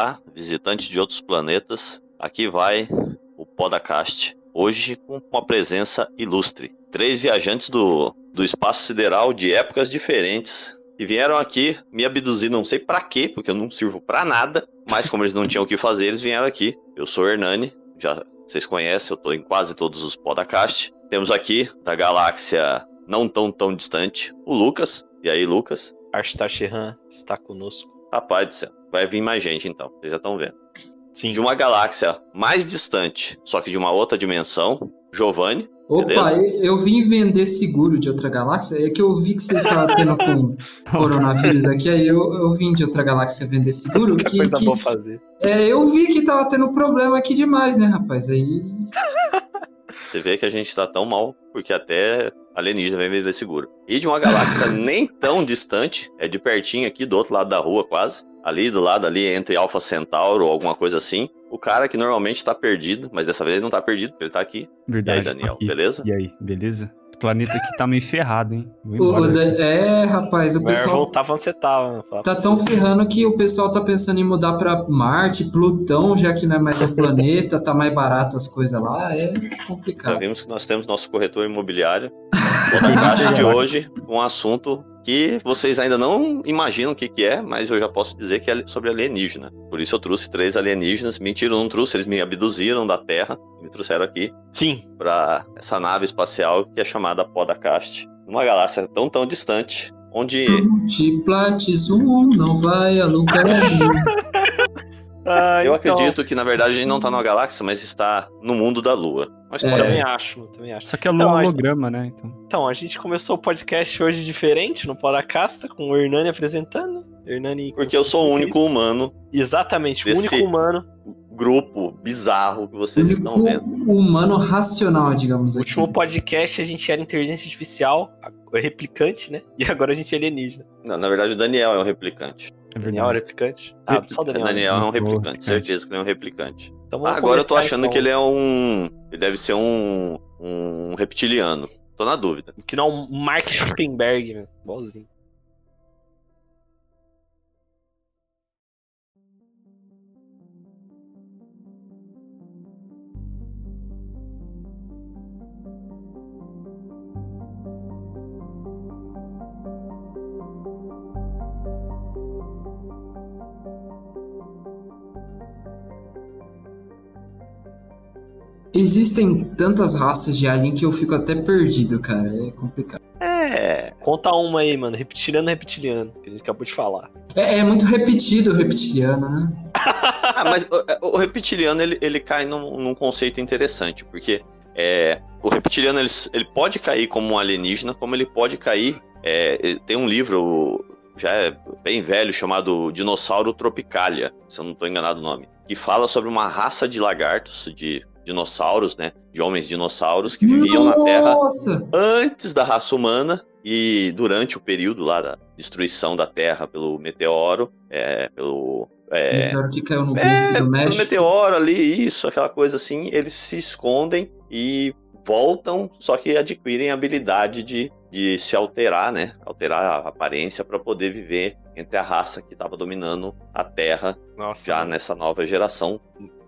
olá, visitantes de outros planetas. Aqui vai o Podacast. Hoje com uma presença ilustre. Três viajantes do, do espaço sideral de épocas diferentes que vieram aqui me abduzir, não sei para quê, porque eu não sirvo para nada, mas como eles não tinham o que fazer, eles vieram aqui. Eu sou o Hernani, já vocês conhecem, eu tô em quase todos os podcasts. Temos aqui da galáxia não tão tão distante, o Lucas. E aí, Lucas? Arstar Shehan está conosco. Rapaz do céu, vai vir mais gente então, vocês já estão vendo. Sim. De uma galáxia mais distante, só que de uma outra dimensão, Giovanni. Opa, Beleza? eu, vim vender seguro de outra galáxia. É que eu vi que vocês estavam tendo com coronavírus aqui, aí eu, eu vim de outra galáxia vender seguro. Que, Coisa que- boa fazer. é, eu vi que tava tendo problema aqui demais, né, rapaz? Aí. Você vê que a gente tá tão mal, porque até alienígena vem vender seguro. E de uma galáxia nem tão distante, é de pertinho aqui, do outro lado da rua quase. Ali do lado ali, entre Alpha Centauro ou alguma coisa assim. O cara que normalmente tá perdido, mas dessa vez ele não tá perdido, porque ele tá aqui. Verdade. E aí, Daniel, aqui. beleza? E aí, beleza? O planeta aqui tá meio ferrado, hein? Dan- é, rapaz, o pessoal voltava onde você tava. tá tão ferrando que o pessoal tá pensando em mudar pra Marte, Plutão, já que não é mais um planeta, tá mais barato as coisas lá. É Já complicado. vimos que nós temos nosso corretor imobiliário. O podcast de hoje, um assunto que vocês ainda não imaginam o que, que é, mas eu já posso dizer que é sobre alienígena. Por isso eu trouxe três alienígenas. Mentira, eu não trouxe, eles me abduziram da Terra e me trouxeram aqui Sim. para essa nave espacial que é chamada Podacast. Numa galáxia tão, tão distante, onde Multiplates um não vai a lugar nenhum. Ah, eu então, acredito que na verdade a gente não está numa galáxia, mas está no mundo da Lua. Mas É. Também acho, também acho. Só que é Não, a- holograma, né? Então. Então, a gente começou o podcast hoje diferente, no Podacasta, com o Hernani apresentando. Hernani. Porque eu sou o único humano, Exatamente, o único humano. grupo bizarro que vocês estão Único vendo. humano racional, digamos No aqui. último podcast a gente era inteligência artificial, a- replicante, né? E agora a gente é alienígena. Não, na verdade, o Daniel é um replicante. É Daniel verdade. replicante? Ah, só o Daniel. né? Daniel é um replicante, replicante. certeza que ele é um replicante. Então vamos Agora eu tô achando então. que ele é um. Ele deve ser um. um reptiliano. Tô na dúvida. Que não é um Mark Zuckerberg, meu. Igualzinho. Existem tantas raças de alien que eu fico até perdido, cara. É complicado. É. Conta uma aí, mano. Reptiliano, reptiliano. Que a gente acabou de falar. É, é muito repetido o reptiliano, né? Ah, mas o, o reptiliano ele, ele cai num, num conceito interessante, porque é, o reptiliano ele, ele pode cair como um alienígena, como ele pode cair. é, tem um livro já é bem velho chamado Dinossauro Tropicalia, se eu não estou enganado o nome, que fala sobre uma raça de lagartos, de dinossauros, né? De homens dinossauros que viviam na Terra Nossa! antes da raça humana e durante o período lá da destruição da Terra pelo meteoro, é, pelo é, Meteoro que caiu no é, do México. meteoro ali, isso, aquela coisa assim, eles se escondem e voltam, só que adquirem a habilidade de, de se alterar, né? Alterar a aparência para poder viver entre a raça que estava dominando a Terra Nossa. já nessa nova geração.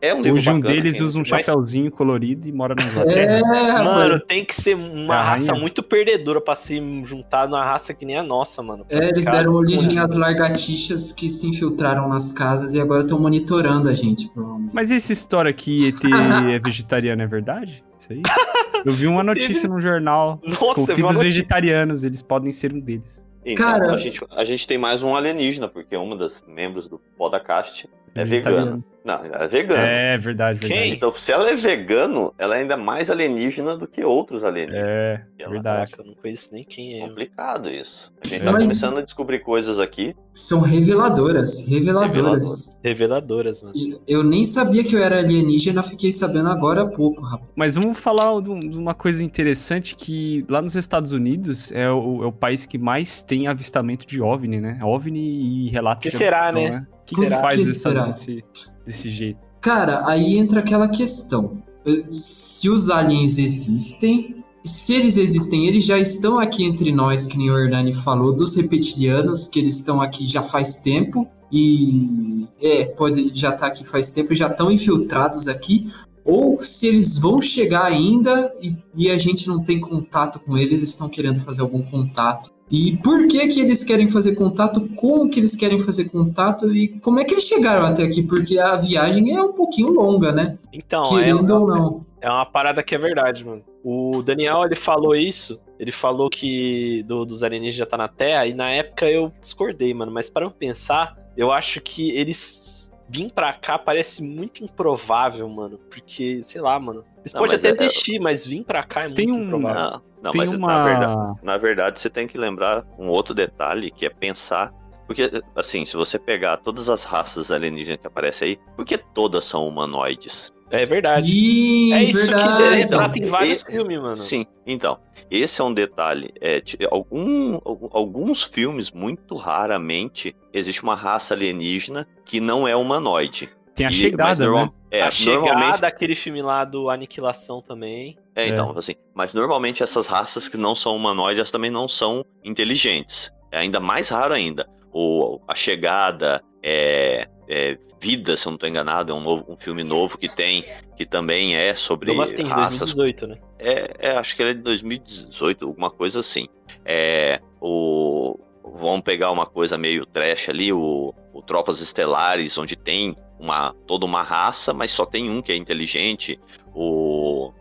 É um livro Hoje um bacana, deles quem- usa um Mas- chapéuzinho colorido e mora na É, Inglaterra. Mano, rapaz. tem que ser uma raça muito perdedora pra se juntar numa raça que nem a nossa, mano. É, eles Cara, deram origem às lagartixas que se infiltraram nas casas e agora estão monitorando a gente, provavelmente. Mas essa história que ET é vegetariano é verdade? Isso aí? Eu vi uma notícia no jornal. Nossa, Os eu vi uma corridos notícia. vegetarianos, eles podem ser um deles. Então, Cara- a, gente, a gente tem mais um alienígena, porque uma das membros do Podacast é Vegetariano. vegana. Não, ela é vegana. É verdade, verdade. Quem? Então, se ela é vegano, ela é ainda mais alienígena do que outros alienígenas. É, Ela- verdade. Eu não conheço nem quem é. Complicado isso. A gente tá Mas- começando a descobrir coisas aqui. São reveladoras, reveladoras. Reveladoras, mano. E Eu nem sabia que eu era alienígena, fiquei sabendo agora há pouco, rapaz. Mas vamos falar de um- uma coisa interessante que lá nos Estados Unidos é o, é o país que mais tem avistamento de OVNI, né? OVNI e relatos Que será, abdução, né? O que, que faz que será? Desse, desse jeito? Cara, aí entra aquela questão. Se os aliens existem, se eles existem, eles já estão aqui entre nós, que nem o Hernani falou, dos reptilianos, que eles estão aqui já faz tempo. e é, pode já estar tá aqui faz tempo, já estão infiltrados aqui, ou se eles vão chegar ainda e, e, a gente não tem contato com eles, eles estão querendo fazer algum contato. E por que que eles querem fazer contato? Como que eles querem fazer contato? E como é que eles chegaram até aqui? Porque a viagem é um pouquinho longa, né? Então, Querendo é, ou não. É uma parada que é verdade, mano. O Daniel, ele falou isso, ele falou que do, dos alienígenas já tá na Terra, e na época eu discordei, mano. Mas para eu pensar, eu acho que eles vir pra cá parece muito improvável, mano. Porque, sei lá, mano. Isso não, pode até é, existir, mas vir pra cá é tem muito um, improvável. Não, não mas uma... na, verdade, na verdade você tem que lembrar um outro detalhe que é pensar. Porque, assim, se você pegar todas as raças alienígenas que aparecem aí, porque todas são humanoides? É verdade. Sim, é isso verdade. que retrata em vários e, filmes, mano. Sim, então, esse é um detalhe. É, algum, alguns filmes, muito raramente, existe uma raça alienígena que não é humanoide. Tem a e, chegada, normal, né? É, a chegada, aquele filme lá do Aniquilação também. É, então, é. assim, mas normalmente essas raças que não são humanoides também não são inteligentes. É ainda mais raro ainda. O, a chegada, é, é, Vida, se eu não estou enganado, é um, novo, um filme novo que tem, que também é sobre Bastante, raças. 2018, né? É, é, acho que ele é de 2018, alguma coisa assim. É, o, vamos pegar uma coisa meio trash ali, o, o Tropas Estelares, onde tem uma, toda uma raça, mas só tem um que é inteligente. O,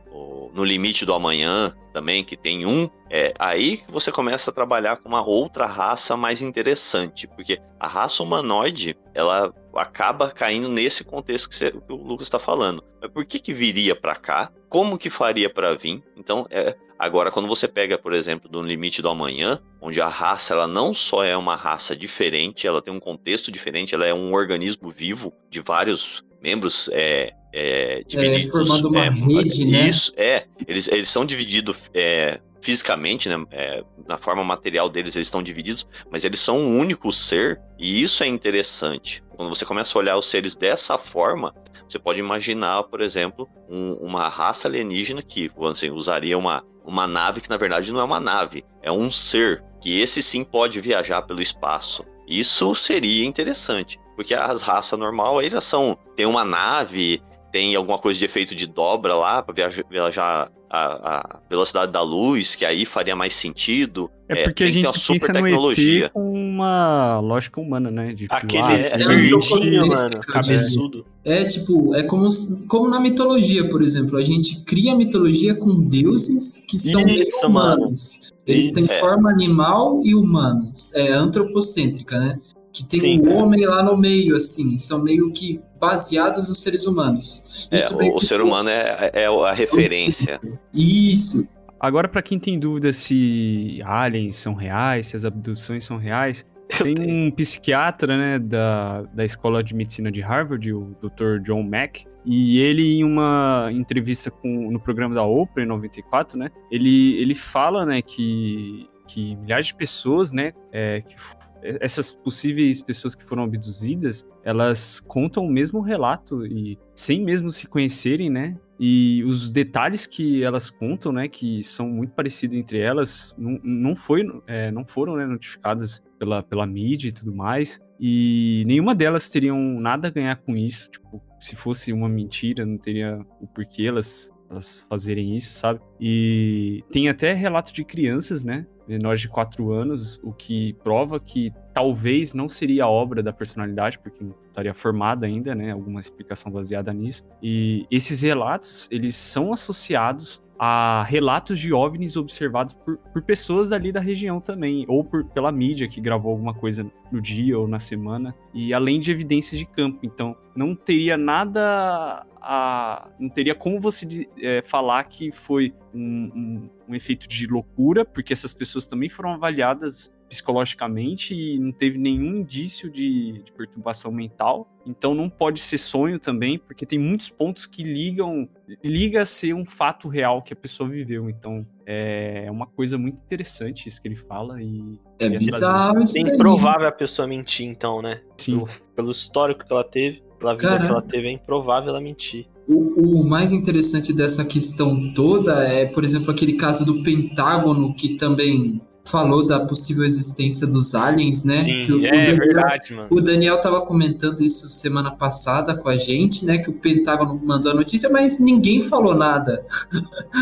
no limite do amanhã também, que tem um, é aí que você começa a trabalhar com uma outra raça mais interessante, porque a raça humanoide, ela acaba caindo nesse contexto que, você, que o Lucas está falando. Mas por que que viria para cá? Como que faria para vir? Então, é, agora quando você pega, por exemplo, do limite do amanhã, onde a raça ela não só é uma raça diferente, ela tem um contexto diferente, ela é um organismo vivo de vários membros é, é, divididos. É, formando uma é, rede, né? Isso, é. Eles, eles são divididos é, fisicamente, né? É, na forma material deles, eles estão divididos, mas eles são um único ser, e isso é interessante. Quando você começa a olhar os seres dessa forma, você pode imaginar, por exemplo, um, uma raça alienígena que assim, usaria uma, uma nave que na verdade não é uma nave, é um ser, que esse sim pode viajar pelo espaço. Isso seria interessante, porque as raças normal aí já são, tem uma nave, tem alguma coisa de efeito de dobra lá para viajar a, a, velocidade da luz, que aí faria mais sentido. É porque é, a gente tem super pensa tecnologia. com uma lógica humana, né? De Aquele ah, é, é, mano, cabeçudo. É, tipo, é como, como na mitologia, por exemplo. A gente cria a mitologia com deuses que são Isso, humanos. Eles Isso, têm é. forma animal e humanos. É antropocêntrica, né? Que tem Sim, um homem lá no meio, assim. São meio que baseados nos seres humanos. É, o, o ser humano é, é a referência. Isso. Agora, para quem tem dúvida se aliens são reais, se as abduções são reais, tem um psiquiatra, né, da, da Escola de Medicina de Harvard, o Dr. John Mack, e ele, em uma entrevista com, no programa da Oprah, em 94, né, ele, ele fala, né, que, que milhares de pessoas, né, é, que essas possíveis pessoas que foram abduzidas, elas contam o mesmo relato e sem mesmo se conhecerem, né? E os detalhes que elas contam, né, que são muito parecidos entre elas, não, não, foi, é, não foram né, notificadas pela, pela mídia e tudo mais. E nenhuma delas teriam nada a ganhar com isso. Tipo, se fosse uma mentira, não teria o porquê elas, elas fazerem isso, sabe? E tem até relato de crianças, né? Menores de 4 anos, o que prova que talvez não seria obra da personalidade, porque não estaria formada ainda, né? Alguma explicação baseada nisso. E esses relatos, eles são associados a relatos de OVNIs observados por, por pessoas ali da região também, ou por, pela mídia que gravou alguma coisa no dia ou na semana, e além de evidências de campo. Então, não teria nada a. Não teria como você é, falar que foi um, um, um efeito de loucura, porque essas pessoas também foram avaliadas psicologicamente e não teve nenhum indício de, de, perturbação mental. Então não pode ser sonho também, porque tem muitos pontos que ligam liga a ser um fato real que a pessoa viveu. Então é uma coisa muito interessante isso que ele fala e é bizarro. É improvável a pessoa mentir, então, né? Sim. Pelo, pelo histórico que ela teve, pela vida Caramba. que ela teve, é improvável ela mentir. O, o, mais interessante dessa questão toda é, por exemplo, aquele caso do Pentágono que também falou da possível existência dos aliens, né? Sim, que o, é o Daniel, verdade, mano. o Daniel tava comentando isso semana passada com a gente, né? Que o Pentágono mandou a notícia, mas ninguém falou nada.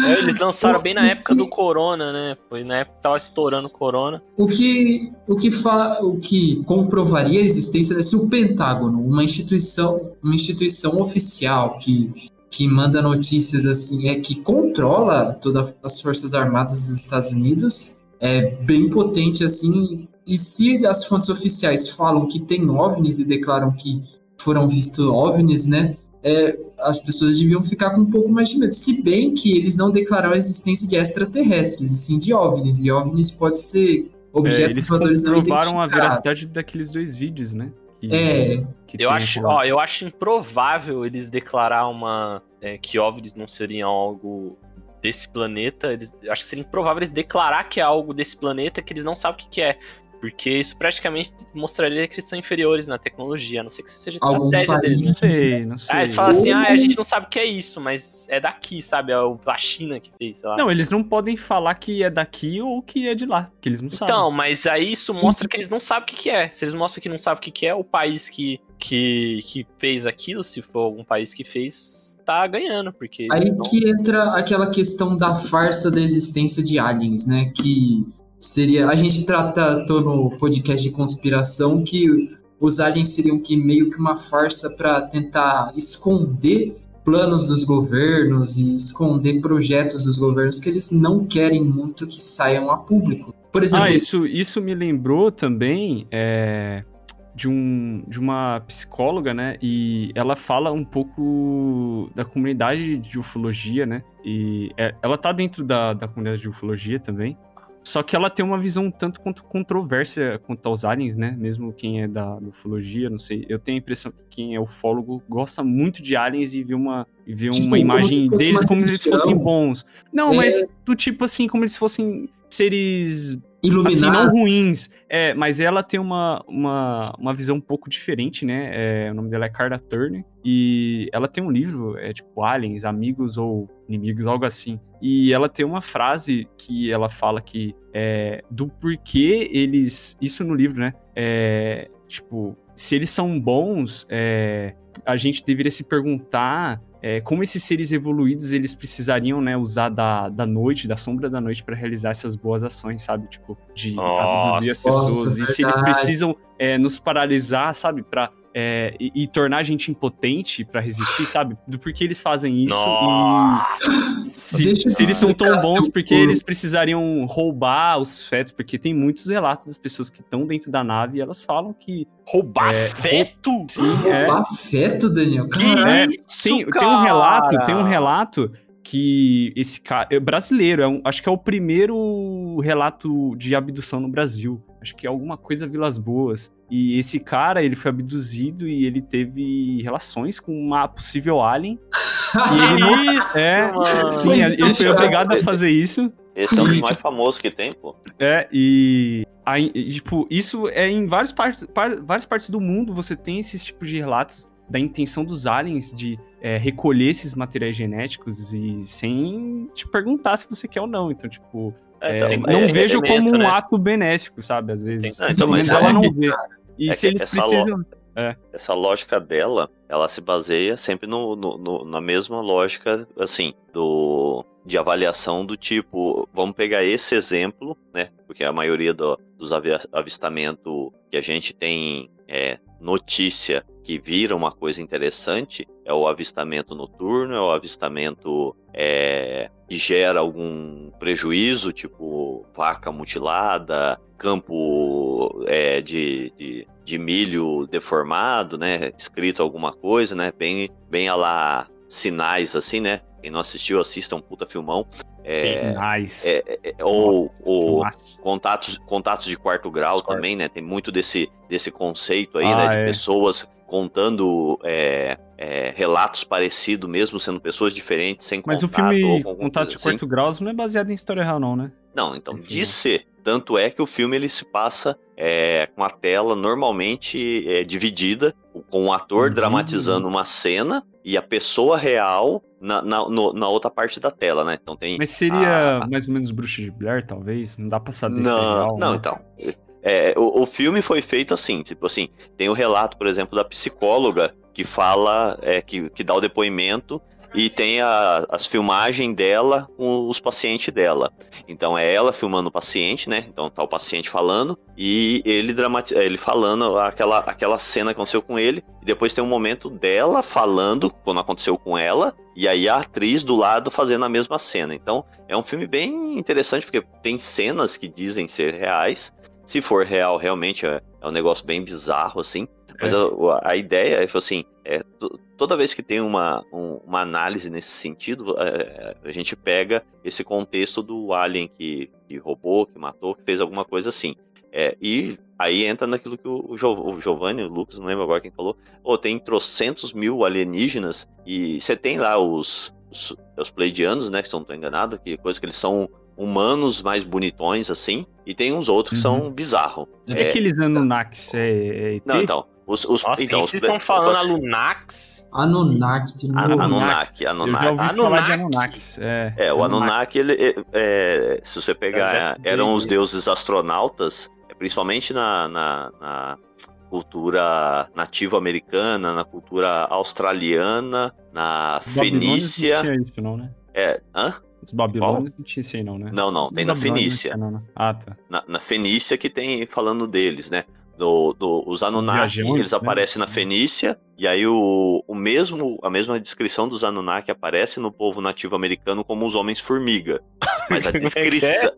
É, eles lançaram bem na época do Corona, né? Foi na época que tava estourando o Corona. O que, o que, fa, o que comprovaria a existência desse o Pentágono, uma instituição, uma instituição oficial que, que manda notícias assim, é que controla todas as forças armadas dos Estados Unidos, é bem potente assim. E se as fontes oficiais falam que tem ovnis e declaram que foram vistos ovnis, né? É, as pessoas deviam ficar com um pouco mais de medo. Se bem que eles não declararam a existência de extraterrestres, e sim de OVNIs. E OVNIs pode ser É, objetos eles voadores não comprovaram a identificados. veracidade daqueles dois vídeos, né? Que- É, que Eu acho, ó, eu acho improvável eles declarar uma é, que OVNIs não seriam algo desse planeta. Eles, acho que seria improvável eles declarar que é algo desse planeta que eles não sabem o que, que é. Porque isso praticamente mostraria que eles são inferiores na tecnologia, a não ser que seja Algum estratégia deles. Não sei, não sei. Ah, eles falam assim, ah, a gente não sabe o que é isso, mas é daqui, sabe? É o da China que fez, sei lá. Não, eles não podem falar que é daqui ou que é de lá, que eles não sabem. Então, mas aí isso mostra que eles não sabem o que, que é. Se eles mostram que não sabem o que, que é, o país que, que, que fez aquilo, se for algum país que fez, tá ganhando, porque Aí não- que entra aquela questão da farsa da existência de aliens, né? Que seria. A gente tratou no podcast de conspiração que os aliens seriam que meio que uma farsa para tentar esconder planos dos governos e esconder projetos dos governos que eles não querem muito que saiam a público. Por exemplo, Ah, isso, isso me lembrou também é, de, um, de uma psicóloga, né? E ela fala um pouco da comunidade de ufologia, né? E é- ela tá dentro da, da comunidade de ufologia também. Só que ela tem uma visão um tanto quanto controversa quanto aos aliens, né? Mesmo quem é da, ufologia, não sei. Eu tenho a impressão que quem é ufólogo gosta muito de aliens e vê uma, e vê Tipo, uma imagem se deles como se eles fossem bons. Não, É. mas do tipo assim, como eles fossem seres iluminados. assim, não ruins. É, mas ela tem uma, uma, uma visão um pouco diferente, né? É, o nome dela é Carla Turner. E ela tem um livro, é tipo Aliens, Amigos ou Inimigos, algo assim. E ela tem uma frase que ela fala que é do porquê eles. Isso no livro, né? É, tipo, se eles são bons, é, a gente deveria se perguntar é, como esses seres evoluídos eles precisariam, né, usar da, da noite, da sombra da noite para realizar essas boas ações, sabe? Tipo, de Nossa. abduzir as Nossa, pessoas. e se eles precisam é, nos paralisar, sabe? Pra, é, e, e tornar a gente impotente pra resistir, sabe? Do porquê eles fazem isso Nossa! e se, se eles são tão bons, porque eles precisariam roubar os fetos, porque tem muitos relatos das pessoas que estão dentro da nave e elas falam que Roubar É, feto? sim, é, Roubar feto, Daniel. Caralho. tem, tem um relato, cara? tem um relato que esse cara é brasileiro, é um- acho que é o primeiro relato de abdução no Brasil. Acho que é alguma coisa Vilas Boas. E esse cara, ele foi abduzido e ele teve relações com uma possível alien. E ele não- Isso, É, mano. sim, Pois ele foi obrigado a fazer isso. Esse é um dos mais famosos que tem, pô. É, e, aí, tipo, isso é em várias partes, par- várias partes do mundo você tem esses tipos de relatos da intenção dos aliens de é, recolher esses materiais genéticos e sem te perguntar se você quer ou não. Então, tipo, É, é, então, não é- vejo como um né? ato benéfico, sabe? Às vezes. Ah, então, mas ela é- não vê. E é se eles essa precisam. essa lógica dela, ela se baseia sempre no, no- no- na mesma lógica, assim, do de avaliação do tipo, vamos pegar esse exemplo, né? Porque a maioria do- dos avistamentos que a gente tem é, notícia que vira uma coisa interessante é o avistamento noturno, é o avistamento é, que gera algum prejuízo, tipo vaca mutilada, campo é, de, de, de milho deformado, né? Escrito alguma coisa, né? Bem, bem a lá sinais assim, né? Quem não assistiu, assista um puta filmão. É, Nice. é, é, ou, ou Filmaço. contatos, contatos de quarto grau também, né? Tem muito desse, desse conceito aí, Ah, né? De é. pessoas contando é, é, relatos parecidos, mesmo sendo pessoas diferentes, sem Mas o contato. ou filme com alguma Contato de assim. Quarto Graus não é baseado em história real, não, né? Não, então, de né? ser Tanto é que o filme ele se passa é, com a tela normalmente é, dividida, com o ator Uhum. dramatizando uma cena e a pessoa real na, na, no- na outra parte da tela, né? Então tem. Mas seria Ah. mais ou menos Bruxa de Blair, talvez? Não dá pra saber se é Não, real. não, né? então. É, o, o filme foi feito assim, tipo assim, tem o relato, por exemplo, da psicóloga que fala, é, que, que dá o depoimento e tem a- as filmagens dela com os pacientes dela. Então é ela filmando o paciente, né? Então tá o paciente falando e ele dramati ele falando aquela, aquela cena que aconteceu com ele. E depois tem um momento dela falando quando aconteceu com ela e aí a atriz do lado fazendo a mesma cena. Então é um filme bem interessante porque tem cenas que dizem ser reais. Se for real, realmente é, é um negócio bem bizarro, assim. Mas É. a, a ideia é, assim, é, to- toda vez que tem uma, um- uma análise nesse sentido, é, a gente pega esse contexto do alien que, que roubou, que matou, que fez alguma coisa assim. É, e aí entra naquilo que o, o, Jo- o Giovanni, o Lucas, não lembro agora quem falou, Pô, tem trocentos mil alienígenas e você tem lá os, os, os pleidianos, né, que se não estou enganado, que coisa que eles são humanos mais bonitões, assim, e tem uns outros que são bizarros. É, aqueles Anunnakis, é, é ET? Não, então. Os, os, Nossa, então, os vocês estão falando os- Alunax? Anunnaki. Anunnaki, Eu Anunnaki. já ouvi falar de Anunnaki. Anunnakis. É, É, o Anunnaki, ele, é, é, se você pegar, eram os deuses astronautas, principalmente na, na, na cultura nativa americana, na cultura australiana, na Os babilônios Fenícia. Não tinha isso, não, né? É, hã? Os babilônios não tinha isso aí, não, né? Não, não, tem na Os Fenícia. não não, né? Ah, tá. Na, na Fenícia que tem falando deles, né? Do, do- os Anunnaki, viajantes, eles né? aparecem na Fenícia, e aí o, o mesmo, a mesma descrição dos Anunnaki aparece no povo nativo americano como os homens-formiga. Mas a é que é? descrição.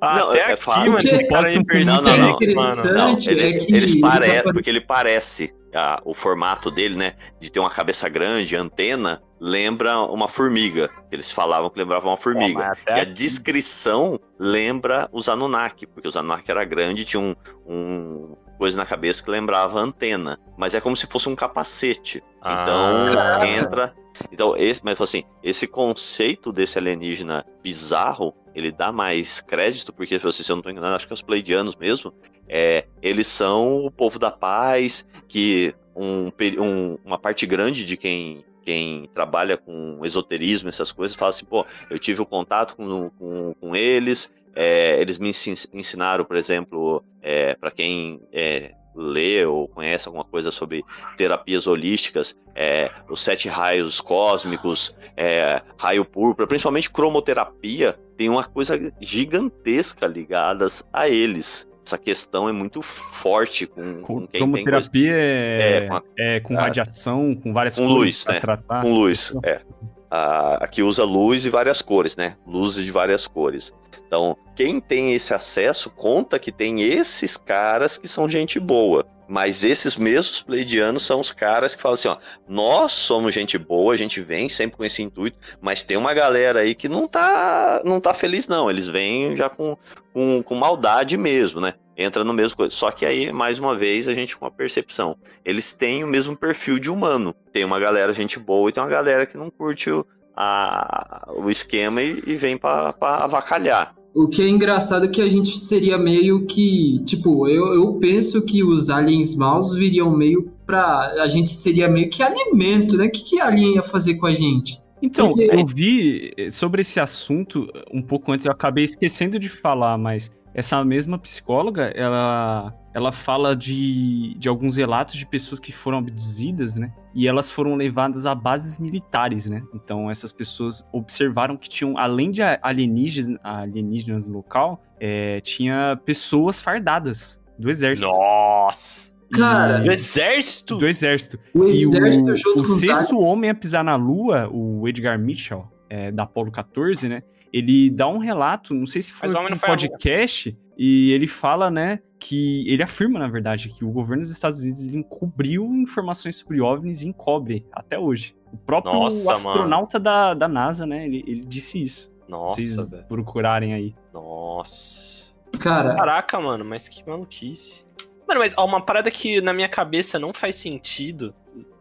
Ah, Não, até é aqui, fato. mano, esse cara é Não, não, não. mano. Interessante. Não, Antes, ele, é que eles eles pare- apare- porque ele parece, ah, o formato dele, né, de ter uma cabeça grande, antena, lembra uma formiga. Eles falavam que lembrava uma formiga. mas e a aqui- descrição lembra os Anunnaki, porque os Anunnaki era grande, tinha um, um coisa na cabeça que lembrava antena, mas é como se fosse um capacete. Então Ah. entra, então esse, mas assim, esse conceito desse alienígena bizarro, ele dá mais crédito porque assim, se eu não estou enganado, acho que é os Pleidianos mesmo, é, eles são o povo da paz, que um, um- uma parte grande de quem quem trabalha com esoterismo, essas coisas, fala assim, pô, eu tive o contato com, com, com eles, é, eles me ensin- ensinaram, por exemplo, é, para quem é, lê ou conhece alguma coisa sobre terapias holísticas, é, os sete raios cósmicos, é, raio púrpura, principalmente cromoterapia, tem uma coisa gigantesca ligadas a eles. Essa questão é muito forte com, com quem tem coisa Cromoterapia é, É, com a- é com ah, radiação, com várias com luz, né? tratar. com luz. É. A- aqui usa luz e várias cores, né? Luzes de várias cores. Então, quem tem esse acesso conta que tem esses caras que são gente boa. Mas esses mesmos pleidianos são os caras que falam assim: ó, nós somos gente boa, a gente vem sempre com esse intuito, mas tem uma galera aí que não tá, não tá feliz, não. Eles vêm já com, com, com maldade mesmo, né? Entra no mesmo coisa. Só que aí, mais uma vez, a gente com a percepção. Eles têm o mesmo perfil de humano. Tem uma galera gente boa e tem uma galera que não curte o, a- o esquema e, e vem pra, pra avacalhar. O que é engraçado é que a gente seria meio que. Tipo, eu, eu penso que os aliens maus viriam meio pra. A gente seria meio que alimento, né? O que, que alien ia fazer com a gente? Então, Porque- eu vi sobre esse assunto um pouco antes, eu acabei esquecendo de falar, mas essa mesma psicóloga, ela, ela fala de, de alguns relatos de pessoas que foram abduzidas, né? E elas foram levadas a bases militares, né? Então, essas pessoas observaram que tinham, além de alienígenas, alienígenas no local, eh, tinha pessoas fardadas do exército. Nossa. Cara, Do exército? Do exército. O E exército o, junto o com os sexto homem a pisar na Lua, o Edgar Mitchell, é, da Apollo 14, né? Ele dá um relato, não sei se foi um podcast, e ele fala, né, que ele afirma, na verdade, que o governo dos Estados Unidos ele encobriu informações sobre OVNIs e encobre até hoje. O próprio Nossa, astronauta da, da NASA, né, ele, ele disse isso. Nossa, Vocês velho. procurarem aí. Nossa. Cara, Caraca, mano, mas que maluquice. Mano, mas ó, uma parada que na minha cabeça não faz sentido.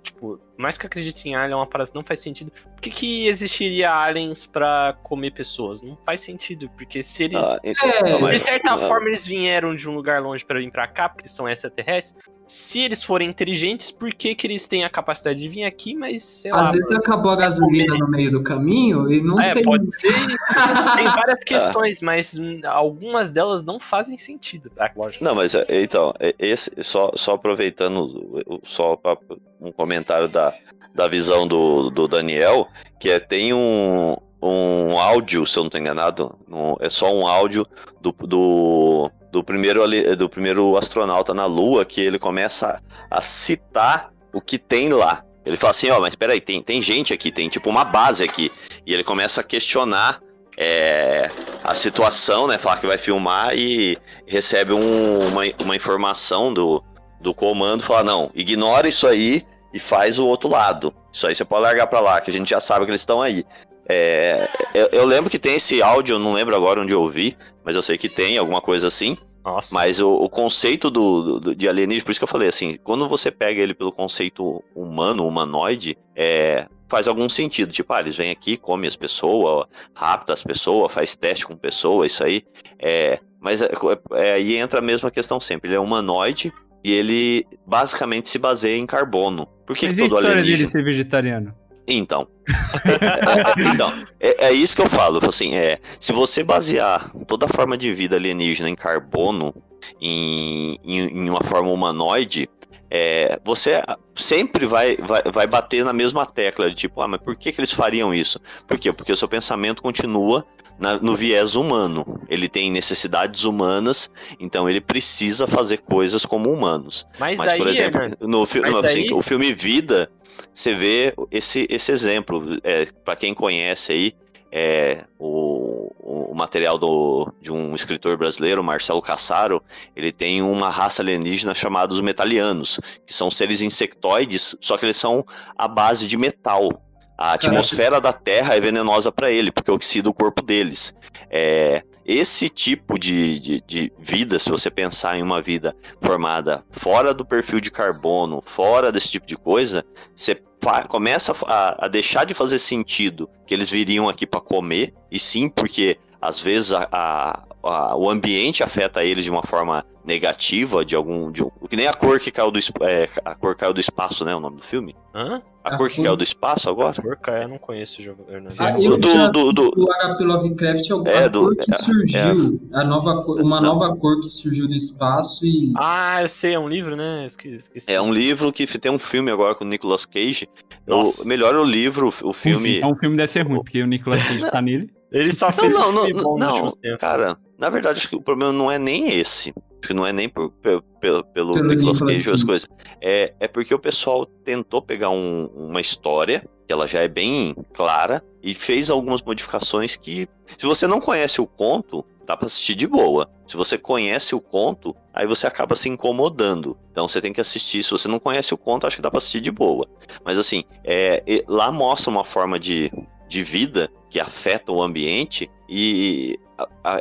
Tipo, mais que eu acredite em alien, é uma parada que não faz sentido. Por que, que existiria aliens pra comer pessoas? Não faz sentido, porque se eles. Ah, então, É, de certa não, forma, eles vieram de um lugar longe pra vir pra cá, porque são extraterrestres. Se eles forem inteligentes, por que, que eles têm a capacidade de vir aqui, mas sei lá. Às vezes mano. acabou a gasolina no meio do caminho e não É, tem. pode ser. Tem Ah. várias questões, mas algumas delas não fazem sentido. Ah, lógico. Não, mas é, então, é- esse, só, só aproveitando, só pra, um comentário da, da visão do, do Daniel, que é, tem um, um áudio, se eu não estou enganado, um- é só um áudio do, do, do, primeiro, do primeiro astronauta na Lua, que ele começa a, citar o que tem lá. Ele fala assim, ó, mas peraí, tem, tem gente aqui, tem tipo uma base aqui. E ele começa a questionar é, a situação, né? Falar que vai filmar e recebe um- uma, uma informação do, do comando, fala, não, ignora isso aí e faz o outro lado. Isso aí você pode largar pra lá, que a gente já sabe que eles estão aí. É, eu, eu lembro que tem esse áudio, eu não lembro agora onde eu ouvi, mas eu sei que tem alguma coisa assim. Nossa. Mas o, o conceito do, do- de alienígena, por isso que eu falei assim, quando você pega ele pelo conceito humano, humanoide, é, faz algum sentido. Tipo, ah, eles vêm aqui, comem as pessoas, rapta as pessoas, faz teste com pessoas, isso aí. É, mas é, é, aí entra a mesma questão sempre. Ele é humanoide e ele basicamente se baseia em carbono. Por que, Mas que e a todo história dele alienígena... ser vegetariano? Então. Então, é, é isso que eu falo. Assim, é, se você basear toda a forma de vida alienígena em carbono, em, em, em uma forma humanoide, é, você sempre vai, vai, vai bater na mesma tecla de tipo, ah, mas por que, que eles fariam isso? Por quê? Porque o seu pensamento continua na- no viés humano. Ele tem necessidades humanas, então ele precisa fazer coisas como humanos. Mas, Mas, aí, por exemplo, no, mas no, assim, aí- o filme Vida, você vê esse, esse exemplo. É, para quem conhece aí, é, o, o material do, de um escritor brasileiro, Marcelo Cassaro, ele tem uma raça alienígena chamada os metalianos, que são seres insectoides, só que eles são à base de metal. A atmosfera da Terra é venenosa para ele, porque oxida o corpo deles. É, esse tipo de, de, de vida, se você pensar em uma vida formada fora do perfil de carbono, fora desse tipo de coisa, você começa a, a deixar de fazer sentido que eles viriam aqui para comer, e sim porque às vezes a- a- a- o ambiente afeta eles de uma forma negativa, de algum. De, um- que nem a cor que caiu do é, a cor caiu do espaço, né? O nome do filme? Hã? A, A cor que cor- caiu do espaço agora? Porca, eu não conheço o. Ah, eu Do- já do- do- do HP Lovecraft é o- É, a do- cor que é, surgiu, a nova cor- uma Não. nova cor que surgiu do espaço e Ah, eu sei, é um livro, né? Esque- Esqueci. É um livro que tem um filme agora com o Nicolas Cage. Nossa. O, melhor o livro, o filme. Então o filme deve ser ruim, porque o Nicolas Cage tá nele. Ele só Não, fez não, um não, nos não, últimos tempos. cara, na verdade acho que o problema não é nem esse. Acho que não é nem por, pe- pelo, pelo, Pelo Nicolas Cage ou as coisas. É, é porque o pessoal tentou pegar um- uma história, que ela já é bem clara, e fez algumas modificações que, se você não conhece o conto, dá pra assistir de boa. Se você conhece o conto, aí você acaba se incomodando. Então você tem que assistir. Se você não conhece o conto, acho que dá pra assistir de boa. Mas assim, é, lá mostra uma forma de, de vida que afeta o ambiente e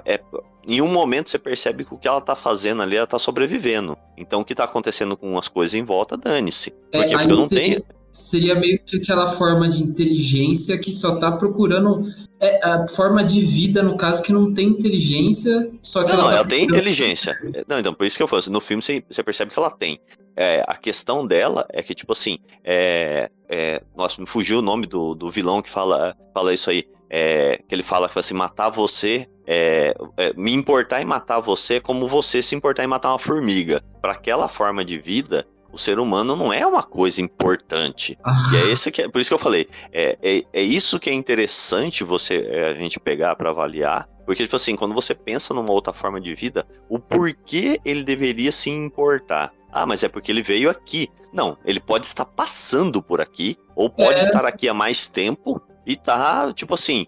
é- em um momento você percebe que o que ela tá fazendo ali, ela tá sobrevivendo. Então o que tá acontecendo com as coisas em volta, dane-se. É, Porque eu não seria- tenho. seria meio que aquela forma de inteligência que só tá procurando é, a forma de vida no caso que não tem inteligência, só que Não, não, tá ela tem inteligência. É, Não, então, por isso que eu falo assim, no filme você, você percebe que ela tem. É, a questão dela é que, tipo assim, é, é, nossa, me fugiu o nome do, do vilão que fala, fala isso aí. É, que ele fala que assim, matar você, é, é, me importar em matar você é como você se importar em matar uma formiga. Para aquela forma de vida, o ser humano não é uma coisa importante. Ah, E é esse que é, por isso que eu falei, é, é, é isso que é interessante você é, a gente pegar para avaliar, porque tipo assim, quando você pensa numa outra forma de vida, o porquê ele deveria se importar? Ah, mas é porque ele veio aqui. Não, ele pode estar passando por aqui, ou pode É. estar aqui há mais tempo e tá, tipo assim,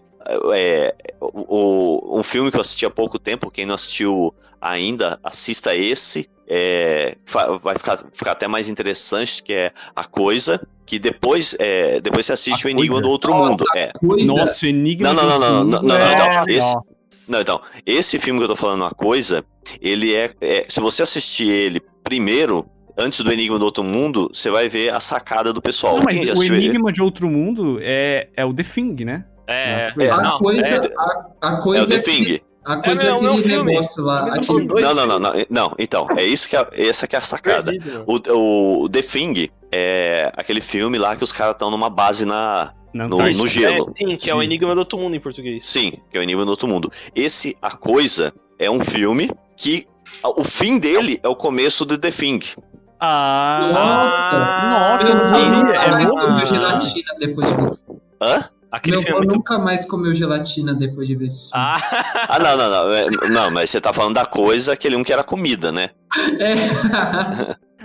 é, o, o- um filme que eu assisti há pouco tempo, quem não assistiu ainda, assista esse. é, vai ficar, ficar até mais interessante, que é A Coisa, que depois, é, depois você assiste A o Enigma Coisa? do Outro Nossa, Mundo. É. coisa Nossa, o Enigma Não, não, do não, não, Mundo não, não, é- não, esse- Ó, Não, então, esse filme que eu tô falando, A Coisa, ele é, é- Se você assistir ele primeiro, antes do Enigma do Outro Mundo, você vai ver a sacada do pessoal. Não, mas Quem já o Enigma de Outro Mundo é, é o The Thing, né? É, É, A não, coisa, é- a, a É o coisa The é, que- Thing. a coisa É, é, aquele filme. negócio lá. Aquele- Não, não, não, não, não. Então, é isso que é, essa que é a sacada. perdido. O, o The Thing é aquele filme lá que os caras estão numa base na, Na no, Antártida. no gelo. É, sim, que é o Sim. Enigma do Outro Mundo em português. Sim, que é o Enigma do Outro Mundo. Esse, A Coisa, é um filme que o fim dele é o começo do The Thing. Ah, Nossa! nossa, eu não Meu sabia. É comeu gelatina depois de ver isso. Hã? Aquele Meu filme é pai muito. nunca mais comeu gelatina depois de ver isso. Ah, Ah, não, não, não. é- Não, mas você tá falando da coisa, aquele um que era comida, né? É.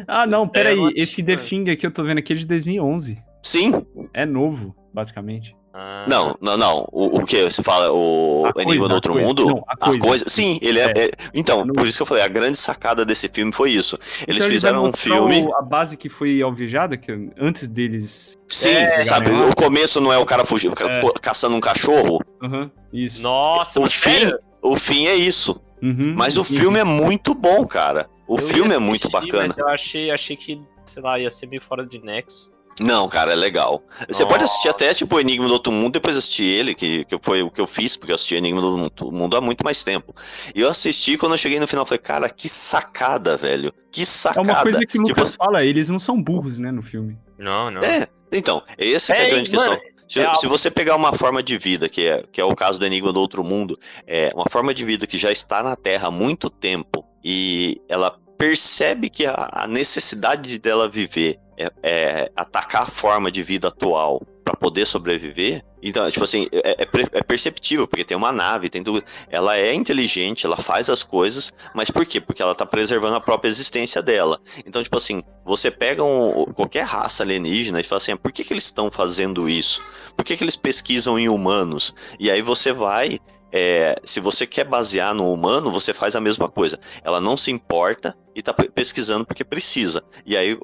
Ah, não, peraí. uma- Esse The Thing aqui eu tô vendo aqui é de 2011. Sim. É novo, basicamente. Ah. Não, não, não. O, o que você fala? O A Enigma coisa, do a Outro coisa. Mundo? Não, a coisa. Sim, ele é. É. é- Então, Não. por isso que eu falei, a grande sacada desse filme foi isso. Eles Então fizeram um filme. a base que foi alvejada, que antes deles. Sim, É, sabe? O começo não é o cara fugindo, É. caçando um cachorro. Aham, isso. Nossa, O mas fim, sério? o fim é isso. Uhum. Mas o filme é muito bom, cara. O Eu filme ia é muito assistir, bacana. Mas eu achei, achei que, sei lá, ia ser meio fora de nexo. Não, cara, é legal. Você Nossa. pode assistir até, tipo, o Enigma do Outro Mundo, depois assistir ele, que, que foi o que eu fiz, porque eu assisti Enigma do Outro Mundo há muito mais tempo. E eu assisti, quando eu cheguei no final, eu falei, cara, que sacada, velho. Que É sacada. uma coisa que o Tipo, Lucas fala, eles não são burros, né, no filme. Não, não. É, então, essa que é a É, grande mano, questão. Se, é se você pegar uma forma de vida, que é, que é o caso do Enigma do Outro Mundo, é uma forma de vida que já está na Terra há muito tempo e ela percebe que a, a necessidade dela viver é, é atacar a forma de vida atual para poder sobreviver, então, tipo assim, é, é é perceptível, porque tem uma nave, tem tudo. Ela é inteligente, ela faz as coisas, mas por quê? Porque ela tá preservando a própria existência dela. Então, tipo assim, você pega um- qualquer raça alienígena e fala assim, por que, que eles estão fazendo isso? Por que, que eles pesquisam em humanos? E aí você vai. é, se você quer basear no humano, você faz a mesma coisa. Ela não se importa e tá pe- pesquisando porque precisa. E aí,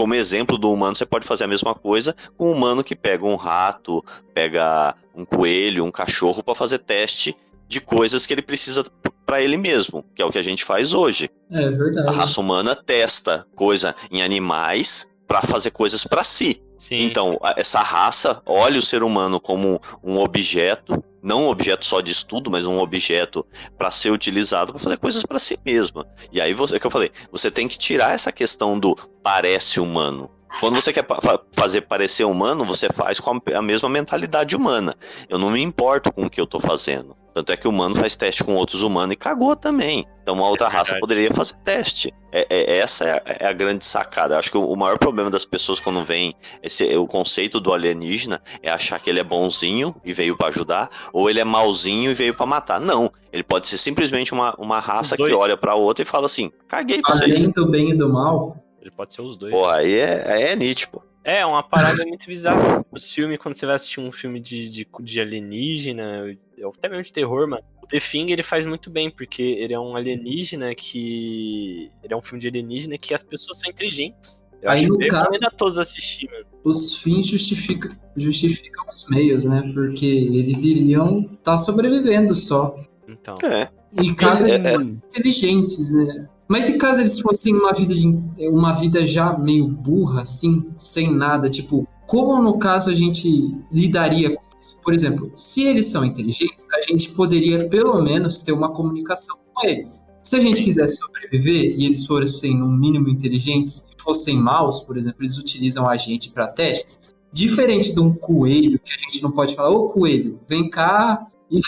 como exemplo do humano, você pode fazer a mesma coisa com um humano que pega um rato, pega um coelho, um cachorro para fazer teste de coisas que ele precisa para ele mesmo, que é o que a gente faz hoje. É A verdade. raça humana testa coisa em animais para fazer coisas para si. Sim. Então, a- essa raça olha o ser humano como um objeto, não um objeto só de estudo, mas um objeto para ser utilizado para fazer coisas para si mesma. E aí você, é o que eu falei, você tem que tirar essa questão do parece humano. Quando você quer fazer parecer humano, você faz com a mesma mentalidade humana. Eu não me importo com o que eu tô fazendo. Tanto é que o humano faz teste com outros humanos e cagou também. Então uma outra raça verdade. poderia fazer teste. É, é- essa é a, é a grande sacada. Eu acho que o, o maior problema das pessoas quando vem esse, o conceito do alienígena é achar que ele é bonzinho e veio pra ajudar, ou ele é malzinho e veio pra matar. Não, ele pode ser simplesmente uma, uma raça que olha pra outra e fala assim: caguei pra vocês. Além do bem e do mal, Ele pode ser os dois. Pô, aí é, aí é nítido. É, uma parada muito bizarra. Os filmes, quando você vai assistir um filme de, de, de alienígena, ou até mesmo de terror, mano, o The Thing ele faz muito bem, porque ele é um alienígena que. Ele é um filme de alienígena que as pessoas são inteligentes. Eu Aí, acho no caso- a todos assistir, mano. os fins justifica, justificam os meios, né? Porque eles iriam estar sobrevivendo só. Então. É. E caso É, eles é. fossem inteligentes, né? Mas e caso eles fossem uma vida, de, uma vida já meio burra, assim, sem nada? Tipo, como no caso a gente lidaria com isso? Por exemplo, se eles são inteligentes, a gente poderia pelo menos ter uma comunicação com eles. Se a gente quisesse sobreviver e eles fossem no mínimo inteligentes e fossem maus, por exemplo, eles utilizam a gente para testes. Diferente de um coelho, que a gente não pode falar, ô coelho, vem cá e